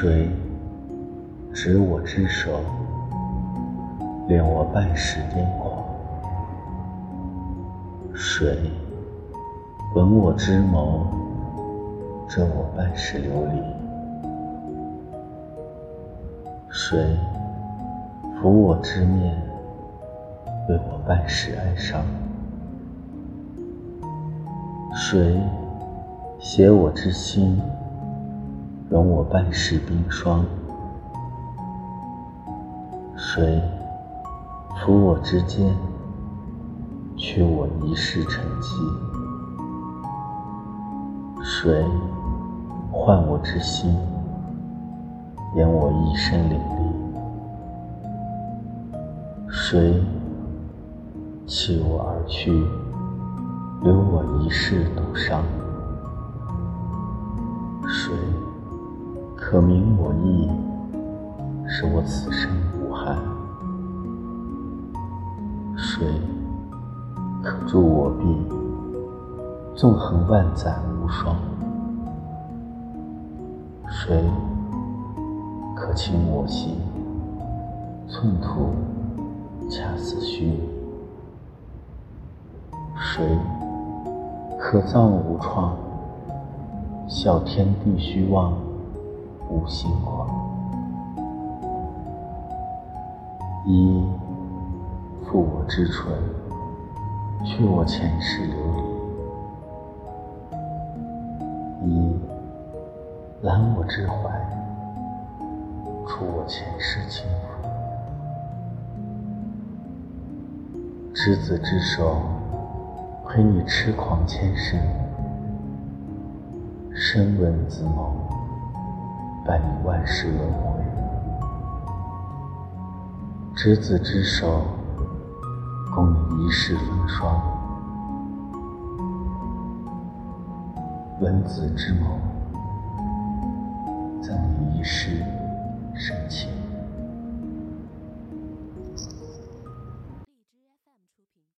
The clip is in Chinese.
水执我之手，恋我半世癫狂；水吻我之眸，遮我半世流离；水抚我之面，为我半世哀伤；水携我之心。容我半世冰霜，水抚我之肩，却我一世沉寂；水唤我之心，掩我一身凛冽；水弃我而去，留我一世独伤；水。可明我意，使我此生无憾；水可助我臂，纵横万载无双；水可清我心，寸土恰似虚拟；水可葬无创，笑天地虚妄。无心狂，一抚我之唇，去我前世流离；一揽我之怀，除我前世轻浮。执子之手，陪你痴狂千生；深吻子眸。伴你万世轮回，执子之手，共你一世风霜；吻子之眸，赠你一世